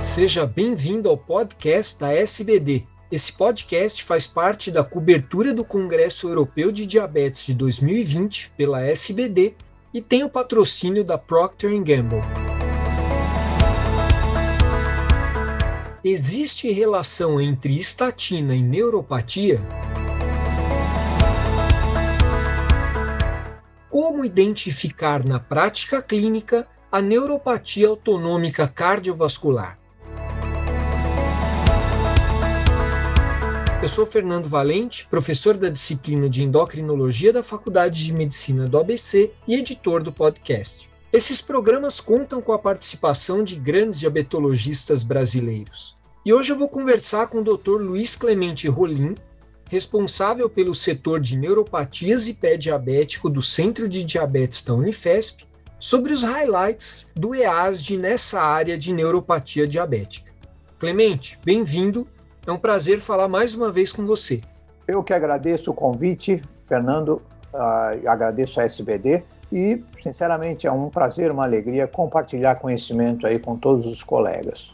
Seja bem-vindo ao podcast da SBD. Esse podcast faz parte da cobertura do Congresso Europeu de Diabetes de 2020 pela SBD e tem o patrocínio da Procter Gamble. Existe relação entre estatina e neuropatia? Como identificar na prática clínica a neuropatia autonômica cardiovascular? Eu sou Fernando Valente, professor da disciplina de endocrinologia da Faculdade de Medicina do ABC e editor do podcast. Esses programas contam com a participação de grandes diabetologistas brasileiros. E hoje eu vou conversar com o Dr. Luiz Clemente Rolim, responsável pelo setor de neuropatias e pé diabético do Centro de Diabetes da Unifesp, sobre os highlights do EASD nessa área de neuropatia diabética. Clemente, bem-vindo é um prazer falar mais uma vez com você. Eu que agradeço o convite, Fernando, uh, agradeço a SBD e, sinceramente, é um prazer, uma alegria compartilhar conhecimento aí com todos os colegas.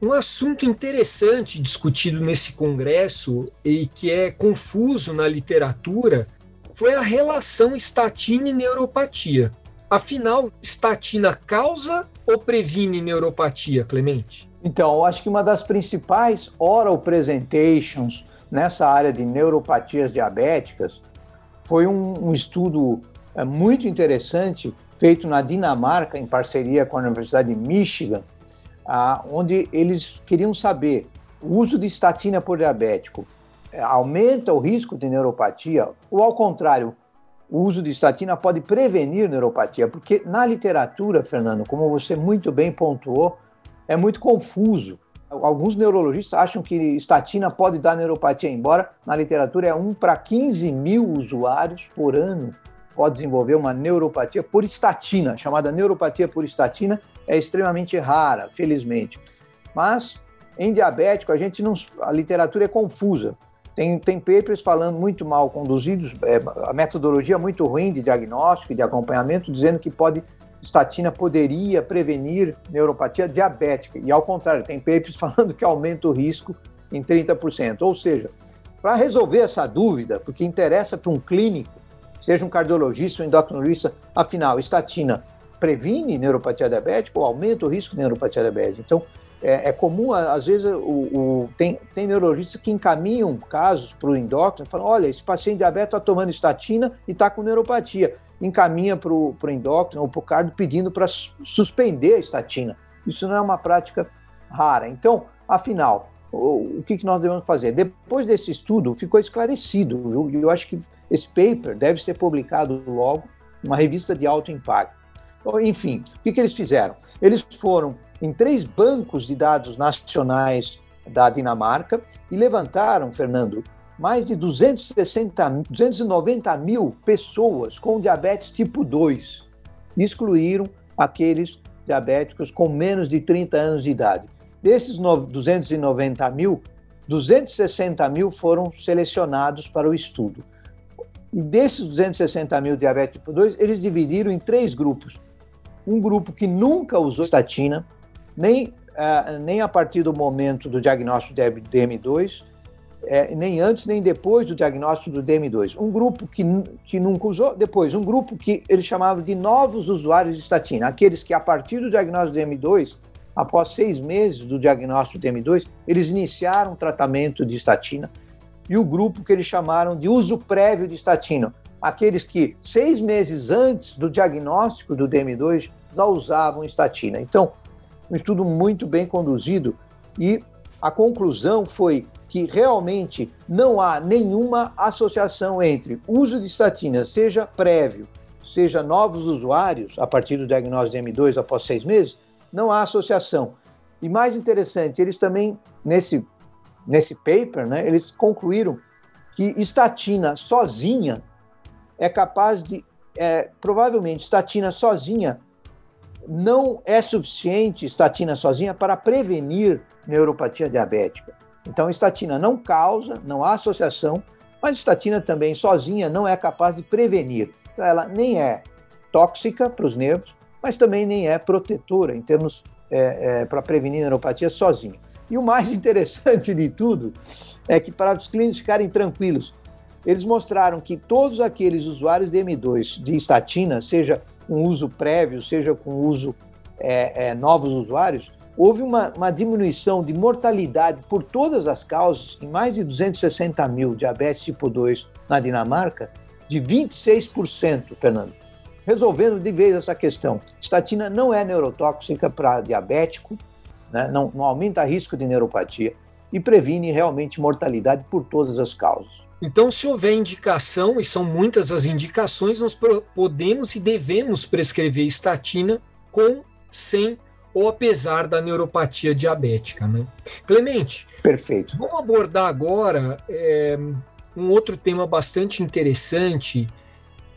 Um assunto interessante discutido nesse congresso e que é confuso na literatura foi a relação estatina e neuropatia. Afinal, estatina causa ou previne neuropatia, Clemente? Então, acho que uma das principais oral presentations nessa área de neuropatias diabéticas foi um, um estudo é, muito interessante feito na Dinamarca, em parceria com a Universidade de Michigan, ah, onde eles queriam saber o uso de estatina por diabético é, aumenta o risco de neuropatia ou, ao contrário, o uso de estatina pode prevenir neuropatia? Porque na literatura, Fernando, como você muito bem pontuou, é muito confuso. Alguns neurologistas acham que estatina pode dar neuropatia, embora na literatura é 1 para 15 mil usuários por ano pode desenvolver uma neuropatia por estatina, chamada neuropatia por estatina, é extremamente rara, felizmente. Mas em diabético a gente não, a literatura é confusa. Tem, tem papers falando muito mal conduzidos, é, a metodologia muito ruim de diagnóstico e de acompanhamento, dizendo que pode estatina poderia prevenir neuropatia diabética. E ao contrário, tem papers falando que aumenta o risco em 30%. Ou seja, para resolver essa dúvida, porque interessa para um clínico, seja um cardiologista ou endocrinologista, afinal, estatina previne neuropatia diabética ou aumenta o risco de neuropatia diabética? Então, é, é comum, às vezes, o, o, tem, tem neurologistas que encaminham casos para o endócrino, falam, olha, esse paciente diabético está tomando estatina e está com neuropatia encaminha para o endócrino ou para o cardio pedindo para suspender a estatina. Isso não é uma prática rara. Então, afinal, o, o que, que nós devemos fazer? Depois desse estudo, ficou esclarecido. Eu, eu acho que esse paper deve ser publicado logo, uma revista de alto impacto. Enfim, o que, que eles fizeram? Eles foram em três bancos de dados nacionais da Dinamarca e levantaram, Fernando, mais de 260, 290 mil pessoas com diabetes tipo 2. Excluíram aqueles diabéticos com menos de 30 anos de idade. Desses 290 mil, 260 mil foram selecionados para o estudo. E desses 260 mil diabetes tipo 2, eles dividiram em três grupos. Um grupo que nunca usou estatina, nem, uh, nem a partir do momento do diagnóstico de DM2, é, nem antes nem depois do diagnóstico do DM2. Um grupo que, que nunca usou, depois um grupo que eles chamavam de novos usuários de estatina, aqueles que a partir do diagnóstico do DM2, após seis meses do diagnóstico do DM2, eles iniciaram o tratamento de estatina, e o grupo que eles chamaram de uso prévio de estatina, aqueles que seis meses antes do diagnóstico do DM2 já usavam estatina. Então, um estudo muito bem conduzido e a conclusão foi que realmente não há nenhuma associação entre uso de estatina, seja prévio, seja novos usuários, a partir do diagnóstico de M2 após seis meses, não há associação. E mais interessante, eles também, nesse, nesse paper, né, eles concluíram que estatina sozinha é capaz de, é, provavelmente, estatina sozinha não é suficiente, estatina sozinha, para prevenir neuropatia diabética. Então, estatina não causa, não há associação, mas estatina também sozinha não é capaz de prevenir. Então, ela nem é tóxica para os nervos, mas também nem é protetora em termos é, é, para prevenir neuropatia sozinho. E o mais interessante de tudo é que para os clínicos ficarem tranquilos, eles mostraram que todos aqueles usuários de M2 de estatina, seja com uso prévio, seja com uso é, é, novos usuários, houve uma, uma, diminuição de mortalidade por todas as causas, em mais de 260 mil diabetes tipo 2 na Dinamarca, de 26%, Fernando. Resolvendo de vez essa questão. Estatina não é neurotóxica para diabético, né? não, não aumenta risco de neuropatia e previne realmente mortalidade por todas as causas. Então, se houver indicação, e são muitas as indicações, nós podemos e devemos prescrever estatina com, sem ou apesar da neuropatia diabética. Né? Clemente, perfeito. Vamos abordar agora é, um outro tema bastante interessante,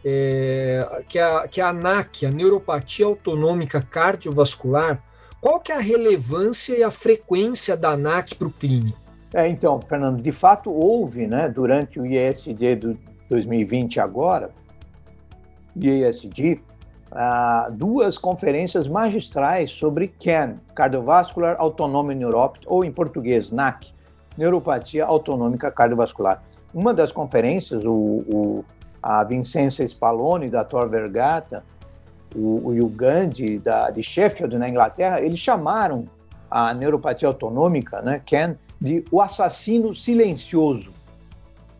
é, que, é a, que é a ANAC, a Neuropatia Autonômica Cardiovascular. Qual que é a relevância e a frequência da ANAC para o clínico? É, então, Fernando, de fato houve, né, durante o ISD do 2020 agora, IASD, ah, duas conferências magistrais sobre CAN, Cardiovascular Autonomic Neuropathy, ou em português, NAC, Neuropatia Autonômica Cardiovascular. Uma das conferências, o, o a Vincenza Spallone, da Tor Vergata, o, o Gandhi, da, de Sheffield, na Inglaterra, eles chamaram a neuropatia autonômica, né, CAN, de o assassino silencioso.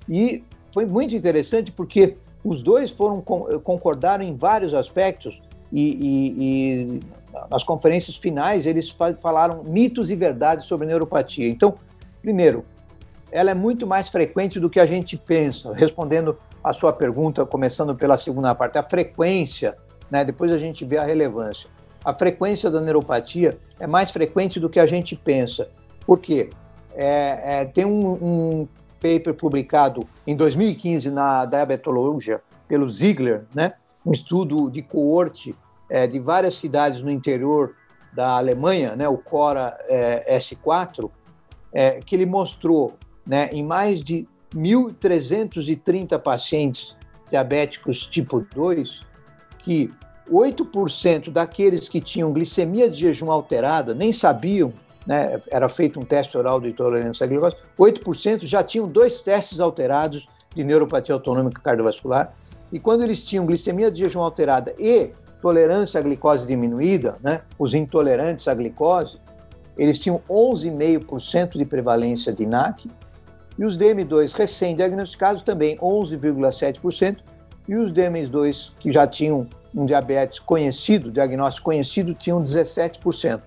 E foi muito interessante porque os dois foram concordaram em vários aspectos e, e, e nas conferências finais eles falaram mitos e verdades sobre neuropatia. Então, primeiro, ela é muito mais frequente do que a gente pensa. Respondendo a sua pergunta, começando pela segunda parte, a frequência, né, depois a gente vê a relevância. A frequência da neuropatia é mais frequente do que a gente pensa. Por quê? É, é, tem um, um paper publicado em 2015 na Diabetologia pelo Ziegler, né? um estudo de coorte é, de várias cidades no interior da Alemanha, né? o CORA é, S4, é, que ele mostrou né, em mais de 1.330 pacientes diabéticos tipo 2 que 8% daqueles que tinham glicemia de jejum alterada nem sabiam né, era feito um teste oral de intolerância à glicose, 8% já tinham dois testes alterados de neuropatia autonômica cardiovascular, e quando eles tinham glicemia de jejum alterada e tolerância à glicose diminuída, né, os intolerantes à glicose, eles tinham 11,5% de prevalência de NAC, e os DM2 recém-diagnosticados também 11,7%, e os DM2 que já tinham um diabetes conhecido, diagnóstico conhecido, tinham 17%.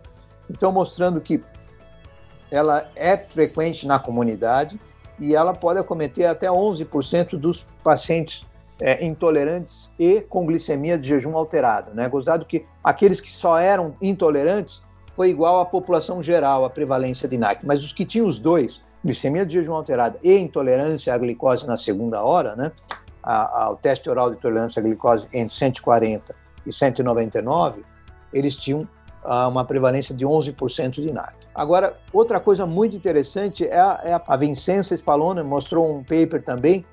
Então, mostrando que ela é frequente na comunidade e ela pode acometer até 11% dos pacientes é, intolerantes e com glicemia de jejum alterado. Né? Gozado que aqueles que só eram intolerantes foi igual à população geral, a prevalência de NAC, mas os que tinham os dois, glicemia de jejum alterada e intolerância à glicose na segunda hora, né? A, a, o teste oral de tolerância à glicose entre 140 e 199, eles tinham uma prevalência de 11% de NAC. Agora, outra coisa muito interessante é a, é a Vincenza Spallone mostrou um paper também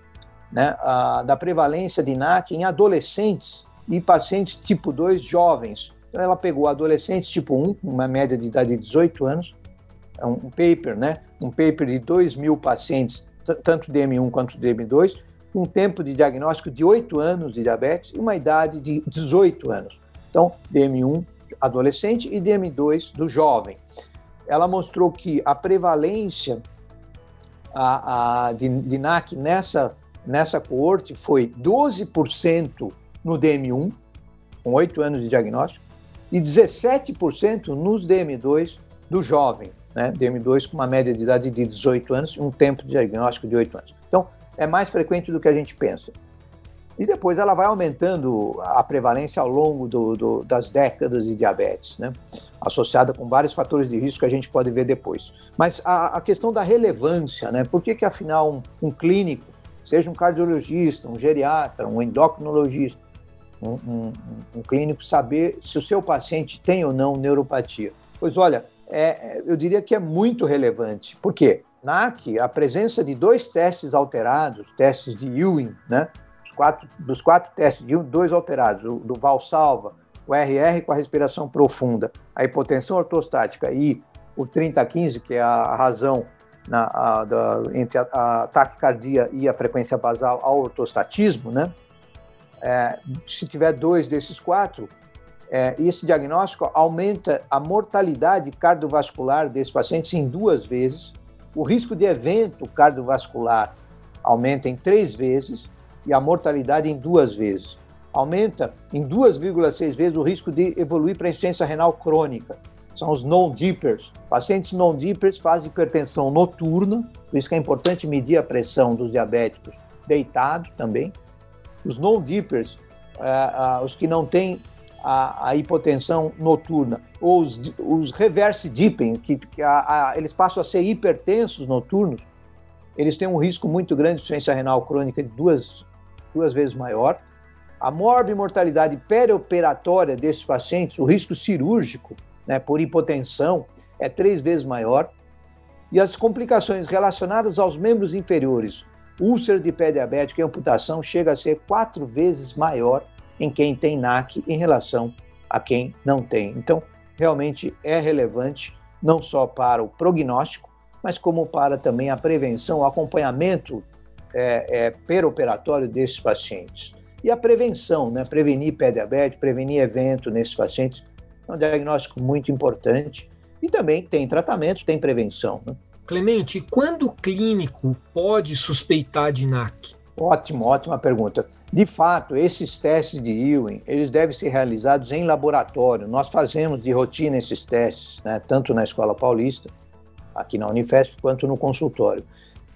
né, a, da prevalência de NAC em adolescentes e pacientes tipo 2 jovens. Então, ela pegou adolescentes tipo 1, uma média de idade de 18 anos, é um paper, né, um paper de 2 mil pacientes, tanto DM1 quanto DM2, um tempo de diagnóstico de 8 anos de diabetes e uma idade de 18 anos. Então, DM1 adolescente e DM2 do jovem. Ela mostrou que a prevalência a, a, de, de NAC nessa, nessa coorte foi 12% no DM1, com 8 anos de diagnóstico, e 17% nos DM2 do jovem, né? DM2 com uma média de idade de 18 anos e um tempo de diagnóstico de 8 anos. Então, é mais frequente do que a gente pensa. E depois ela vai aumentando a prevalência ao longo do, do, das décadas de diabetes, né? associada com vários fatores de risco que a gente pode ver depois. Mas a, a questão da relevância, né? por que, que afinal um, um, clínico, seja um cardiologista, um geriatra, um endocrinologista, um, um, um, clínico saber se o seu paciente tem ou não neuropatia? Pois olha, é, eu diria que é muito relevante. Por quê? NAC, a presença de dois testes alterados, testes de Ewing, né? Quatro, dos quatro testes, de dois alterados, o do Valsalva o RR com a respiração profunda, a hipotensão ortostática e o 30-15, que é a razão na, a, da, entre a, a taquicardia e a frequência basal ao ortostatismo, né? É, se tiver dois desses quatro, é, esse diagnóstico aumenta a mortalidade cardiovascular desses pacientes em duas vezes, o risco de evento cardiovascular aumenta em três vezes e a mortalidade em duas vezes. Aumenta em 2,6 vezes o risco de evoluir para insuficiência renal crônica. São os non-dippers. Pacientes non-dippers fazem hipertensão noturna, por isso que é importante medir a pressão dos diabéticos deitado também. Os non-dippers, uh, uh, os que não têm a, a, hipotensão noturna, ou os, os reverse dipping, que, que a, eles passam a ser hipertensos noturnos, eles têm um risco muito grande de insuficiência renal crônica de duas, duas vezes maior. A morbimortalidade perioperatória desses pacientes, o risco cirúrgico né, por hipotensão, é três vezes maior. E as complicações relacionadas aos membros inferiores, úlcera de pé diabético e amputação, chega a ser quatro vezes maior em quem tem NAC em relação a quem não tem. Então, realmente é relevante não só para o prognóstico, mas como para também a prevenção, o acompanhamento é, é, peroperatório desses pacientes. E a prevenção, né? prevenir pé diabetes, prevenir evento nesses pacientes, é um diagnóstico muito importante. E também tem tratamento, tem prevenção. Né? Clemente, quando o clínico pode suspeitar de NAC? Ótimo, ótima pergunta. De fato, esses testes de Ewing, eles devem ser realizados em laboratório. Nós fazemos de rotina esses testes, né, tanto na Escola Paulista aqui na Unifesp, quanto no consultório.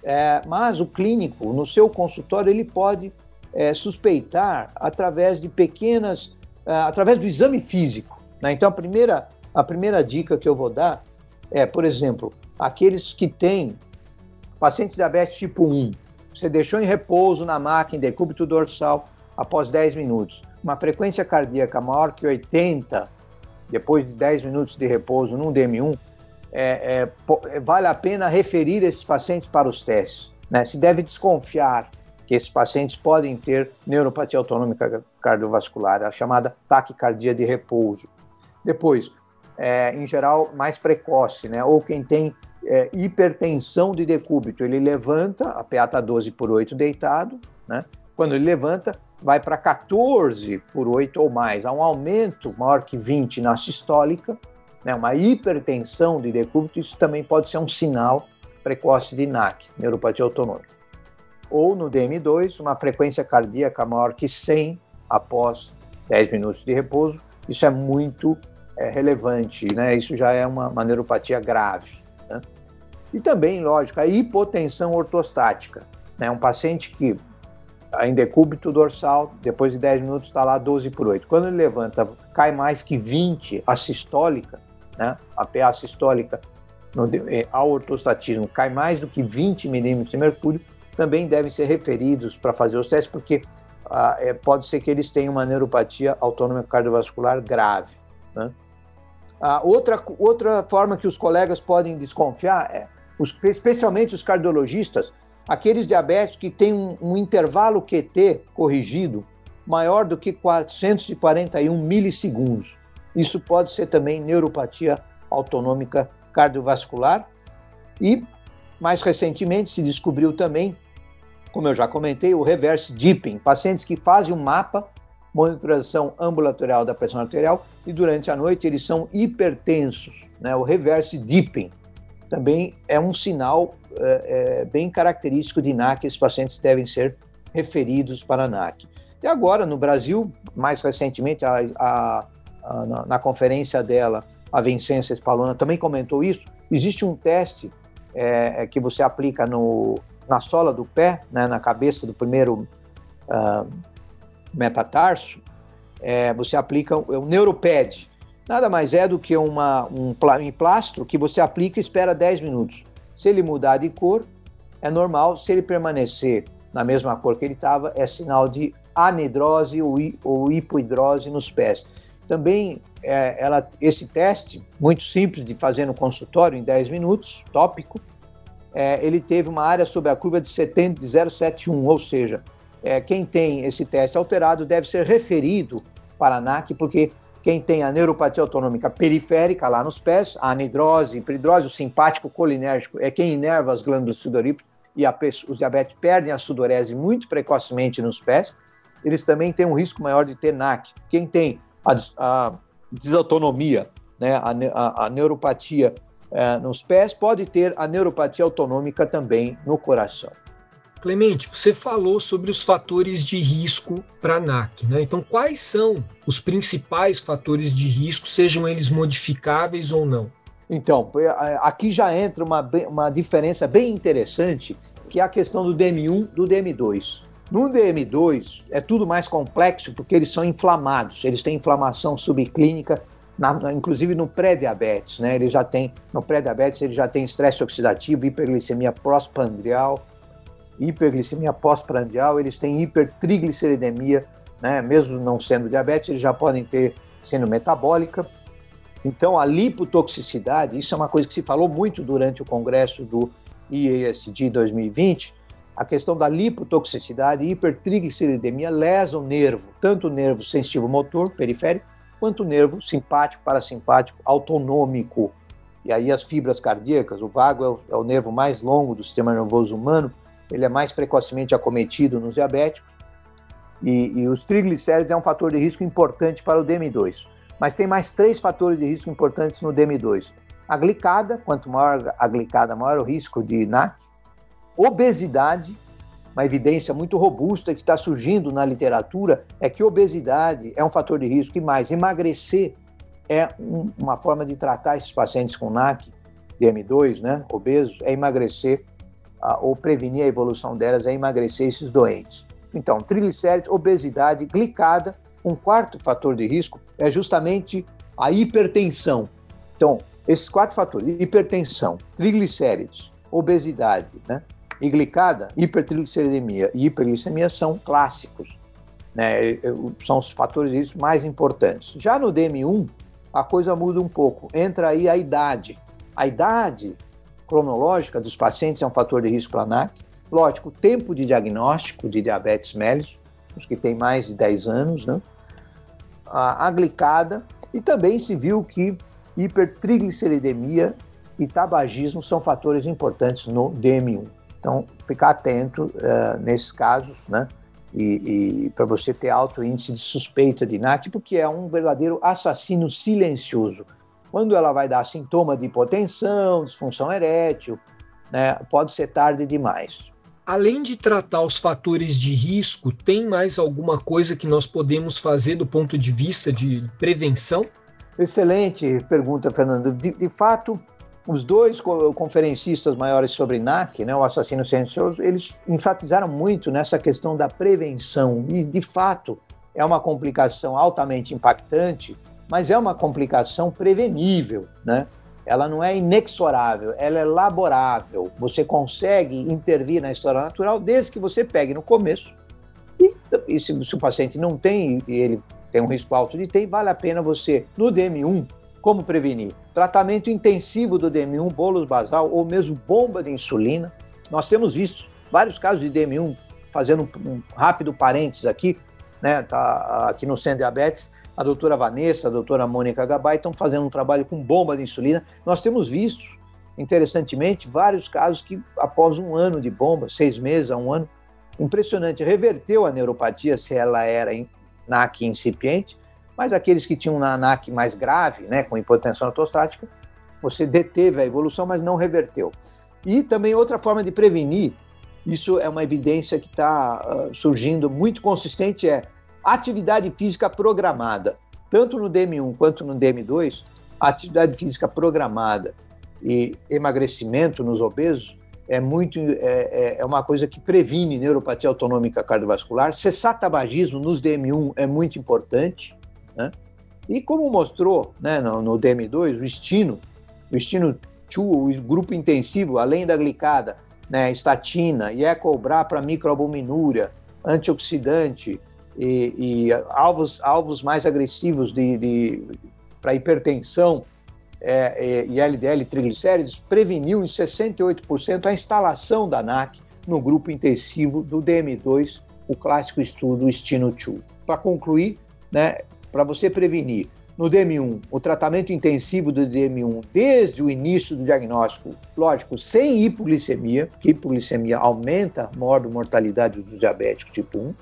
É, mas o clínico, no seu consultório, ele pode é, suspeitar através de pequenas, é, através do exame físico. Né? Então, a primeira, a primeira dica que eu vou dar é, por exemplo, aqueles que têm pacientes de diabetes tipo 1, você deixou em repouso na máquina decúbito dorsal após 10 minutos, uma frequência cardíaca maior que 80, depois de 10 minutos de repouso num DM1, é, é, vale a pena referir esses pacientes para os testes. Né? Se deve desconfiar que esses pacientes podem ter neuropatia autonômica cardiovascular, a chamada taquicardia de repouso. Depois, é, em geral, mais precoce, né? ou quem tem é, hipertensão de decúbito, ele levanta, a PA está 12 por 8 deitado, né? quando ele levanta, vai para 14 por 8 ou mais, há um aumento maior que 20 na sistólica, né, uma hipertensão de decúbito, isso também pode ser um sinal precoce de NAC, neuropatia autonômica. Ou no DM2, uma frequência cardíaca maior que 100 após 10 minutos de repouso, isso é muito é, relevante, né? isso já é uma, uma neuropatia grave. Né? E também, lógico, a hipotensão ortostática. Né? Um paciente que em decúbito dorsal, depois de 10 minutos está lá 12 por 8. Quando ele levanta, cai mais que 20 a sistólica, né, a PA sistólica ao ortostatismo cai mais do que 20 milímetros de mercúrio, também devem ser referidos para fazer os testes, porque ah, é, pode ser que eles tenham uma neuropatia autônoma cardiovascular grave. Né? Ah, outra, outra forma que os colegas podem desconfiar é, os, especialmente os cardiologistas, aqueles diabéticos que têm um, um intervalo QT corrigido maior do que 441 milissegundos. Isso pode ser também neuropatia autonômica cardiovascular. E, mais recentemente, se descobriu também, como eu já comentei, o reverse dipping, pacientes que fazem um mapa, monitoração ambulatorial da pressão arterial, e durante a noite eles são hipertensos. Né? O reverse dipping também é um sinal é, é, bem característico de NAC, esses pacientes devem ser referidos para NAC. E agora, no Brasil, mais recentemente, a, a na, na, conferência dela, a Vincença Spalona também comentou isso. Existe um teste é, é, que você aplica no, na sola do pé, né, na cabeça do primeiro uh, metatarso, é, você aplica o, o neuropad. Nada mais é do que uma, um, um plastro que você aplica e espera 10 minutos. Se ele mudar de cor, é normal. Se ele permanecer na mesma cor que ele estava, é sinal de anidrose ou, ou hipoidrose nos pés. Também é, ela, esse teste, muito simples de fazer no consultório, em 10 minutos, tópico, é, ele teve uma área sobre a curva de, 70, de 0,71, ou seja, é, quem tem esse teste alterado deve ser referido para a ANAC, porque quem tem a neuropatia autonômica periférica lá nos pés, a anidrose, hiperidrose, o simpático colinérgico é quem inerva as glândulas sudoríparas e a, os diabetes perdem a sudorese muito precocemente nos pés, eles também têm um risco maior de ter NAC. Quem tem a, a desautonomia, né, a, a, a neuropatia é, nos pés, pode ter a neuropatia autonômica também no coração. Clemente, você falou sobre os fatores de risco para a NAC, né? Então, quais são os principais fatores de risco, sejam eles modificáveis ou não? Então, é, aqui já entra uma, uma diferença bem interessante, que é a questão do DM1 do DM2. No DM2 é tudo mais complexo porque eles são inflamados, eles têm inflamação subclínica, na, inclusive no pré-diabetes, né? Ele já tem no pré-diabetes ele já tem estresse oxidativo, hiperglicemia pós-prandial, hiperglicemia pós-prandial, eles têm hipertrigliceridemia, né? Mesmo não sendo diabetes, eles já podem ter sendo metabólica. Então a lipotoxicidade, isso é uma coisa que se falou muito durante o congresso do IASD 2020 a questão da lipotoxicidade e hipertrigliceridemia lesa o nervo, tanto o nervo sensitivo motor periférico, quanto o nervo simpático, parasimpático, autonômico. E aí as fibras cardíacas, o vago é o, é o nervo mais longo do sistema nervoso humano, ele é mais precocemente acometido nos diabéticos, e, e, os triglicéridos é um fator de risco importante para o DM2. Mas tem mais três fatores de risco importantes no DM2. A glicada, quanto maior a glicada, maior o risco de NAC obesidade, uma evidência muito robusta que está surgindo na literatura é que obesidade é um fator de risco e mais, emagrecer é um, uma forma de tratar esses pacientes com NAC, DM2, né, obesos, é emagrecer ou prevenir a evolução delas, é emagrecer esses doentes. Então, triglicéridos, obesidade, glicada, um quarto fator de risco é justamente a hipertensão. Então, esses quatro fatores, hipertensão, triglicéridos, obesidade, né, e glicada, hipertrigliceridemia e hiperglicemia são clássicos, né? são os fatores mais importantes. Já no DM1, a coisa muda um pouco. Entra aí a idade. A idade cronológica dos pacientes é um fator de risco para NAC. Lógico, o tempo de diagnóstico de diabetes mellitus, os que têm mais de 10 anos, né? a glicada, e também se viu que hipertrigliceridemia e tabagismo são fatores importantes no DM1. Então, ficar atento uh, nesses casos, né? E, e para você ter alto índice de suspeita de NAC, porque é um verdadeiro assassino silencioso. Quando ela vai dar sintoma de hipotensão, disfunção erétil, né, pode ser tarde demais. Além de tratar os fatores de risco, tem mais alguma coisa que nós podemos fazer do ponto de vista de prevenção? Excelente pergunta, Fernando. De, de fato, os dois conferencistas maiores sobre NAC, né, o assassino silencioso, eles enfatizaram muito nessa questão da prevenção. E, de fato, é uma complicação altamente impactante, mas é uma complicação prevenível, né? Ela não é inexorável, ela é laborável. Você consegue intervir na história natural desde que você pegue no começo. E, e se, se o paciente não tem, e ele tem um risco alto de ter, vale a pena você, no DM1, como prevenir? Tratamento intensivo do DM1, bolos basal ou mesmo bomba de insulina. Nós temos visto vários casos de DM1, fazendo um rápido parênteses aqui, né, tá aqui no Centro Diabetes, a doutora Vanessa, a doutora Mônica Gabay estão fazendo um trabalho com bomba de insulina. Nós temos visto, interessantemente, vários casos que após um ano de bomba, seis meses a um ano, impressionante, reverteu a neuropatia se ela era NAC incipiente, mas aqueles que tinham na ANAC mais grave, né, com hipotensão ortostática, você deteve a evolução, mas não reverteu. E também outra forma de prevenir, isso é uma evidência que está uh, surgindo muito consistente, é atividade física programada. Tanto no DM1 quanto no DM2, atividade física programada e emagrecimento nos obesos é muito é, é, é uma coisa que previne neuropatia autonômica cardiovascular. Cessar tabagismo nos DM1 é muito importante. Né? E como mostrou né, no, no DM2, o estino, o estino 2, o grupo intensivo, além da glicada, né, estatina e ecobrar para microalbuminúria, antioxidante e, e, alvos, alvos mais agressivos de, de para hipertensão é, e LDL triglicéridos, preveniu em 68% a instalação da NAC no grupo intensivo do DM2, o clássico estudo Estino 2. Para concluir, né, para você prevenir no DM1, o tratamento intensivo do DM1 desde o início do diagnóstico, lógico, sem hipoglicemia, porque hipoglicemia aumenta a mortalidade do diabético tipo 1.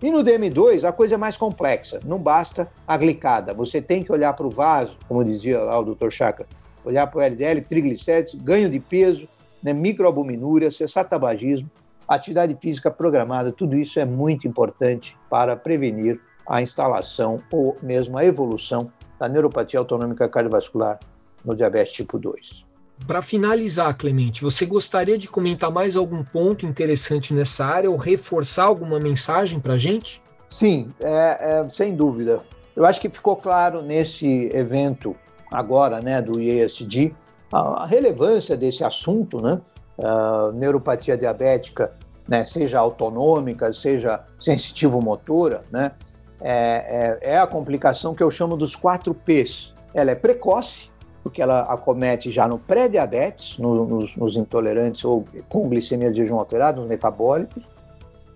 E no DM2, a coisa é mais complexa. Não basta a glicada. Você tem que olhar para o vaso, como dizia lá o Dr. Chakra, olhar para o LDL, triglicéridos, ganho de peso, né, microalbuminúria, cessar tabagismo, atividade física programada, tudo isso é muito importante para prevenir a instalação ou mesmo a evolução da neuropatia autonômica cardiovascular no diabetes tipo 2. Para finalizar, Clemente, você gostaria de comentar mais algum ponto interessante nessa área ou reforçar alguma mensagem para a gente? Sim, é, é, sem dúvida. Eu acho que ficou claro nesse evento agora, né, do IESD, a, a relevância desse assunto, né, uh, neuropatia diabética, né, seja autonômica, seja sensitivo-motora, né, é, é, é, a complicação que eu chamo dos quatro P's. Ela é precoce, porque ela acomete já no pré-diabetes, no, nos, nos, intolerantes ou com glicemia de jejum alterado, nos metabólicos.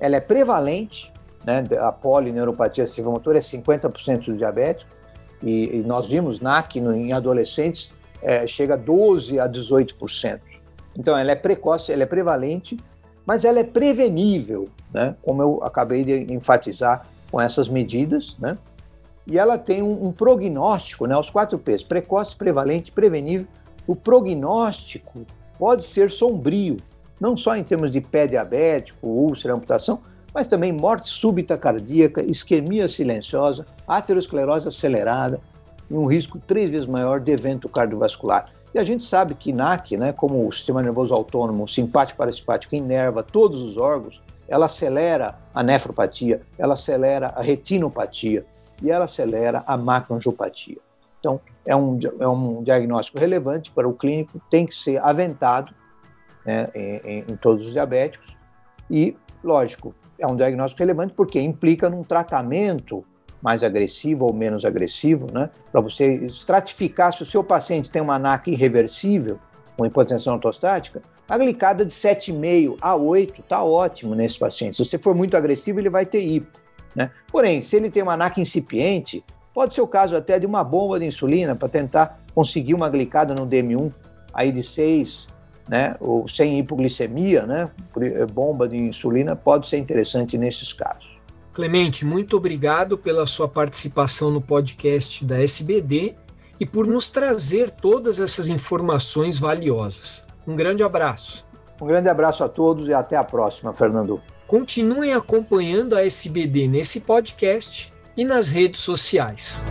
Ela é prevalente, né, a polineuropatia motor é 50% do diabetes, e, e, nós vimos NAC no, em adolescentes é, chega a 12 a 18%. Então ela é precoce, ela é prevalente, mas ela é prevenível, né, como eu acabei de enfatizar com essas medidas, né? E ela tem um, um prognóstico, né? Os quatro P's: precoce, prevalente, prevenível. O prognóstico pode ser sombrio, não só em termos de pé diabético, úlcera, amputação, mas também morte súbita cardíaca, isquemia silenciosa, aterosclerose acelerada e um risco três vezes maior de evento cardiovascular. E a gente sabe que NAC, né, como o sistema nervoso autônomo, simpático parasimpático, inerva todos os órgãos, ela acelera a nefropatia, ela acelera a retinopatia e ela acelera a macroangiopatia. Então, é um, é um diagnóstico relevante para o clínico, tem que ser aventado né, em, em todos os diabéticos e, lógico, é um diagnóstico relevante porque implica num tratamento mais agressivo ou menos agressivo, né? Para você estratificar se o seu paciente tem uma NAC irreversível, com hipotensão ortostática, a glicada de 7,5 a 8 está ótimo nesse paciente. Se você for muito agressivo, ele vai ter hipo. Né? Porém, se ele tem uma NAC incipiente, pode ser o caso até de uma bomba de insulina para tentar conseguir uma glicada no DM1 aí de 6, né, ou sem hipoglicemia, né, eh, bomba de insulina pode ser interessante nesses casos. Clemente, muito obrigado pela sua participação no podcast da SBD e por nos trazer todas essas informações valiosas. Um grande abraço. Um grande abraço a todos e até a próxima, Fernando. Continuem acompanhando a SBD nesse podcast e nas redes sociais.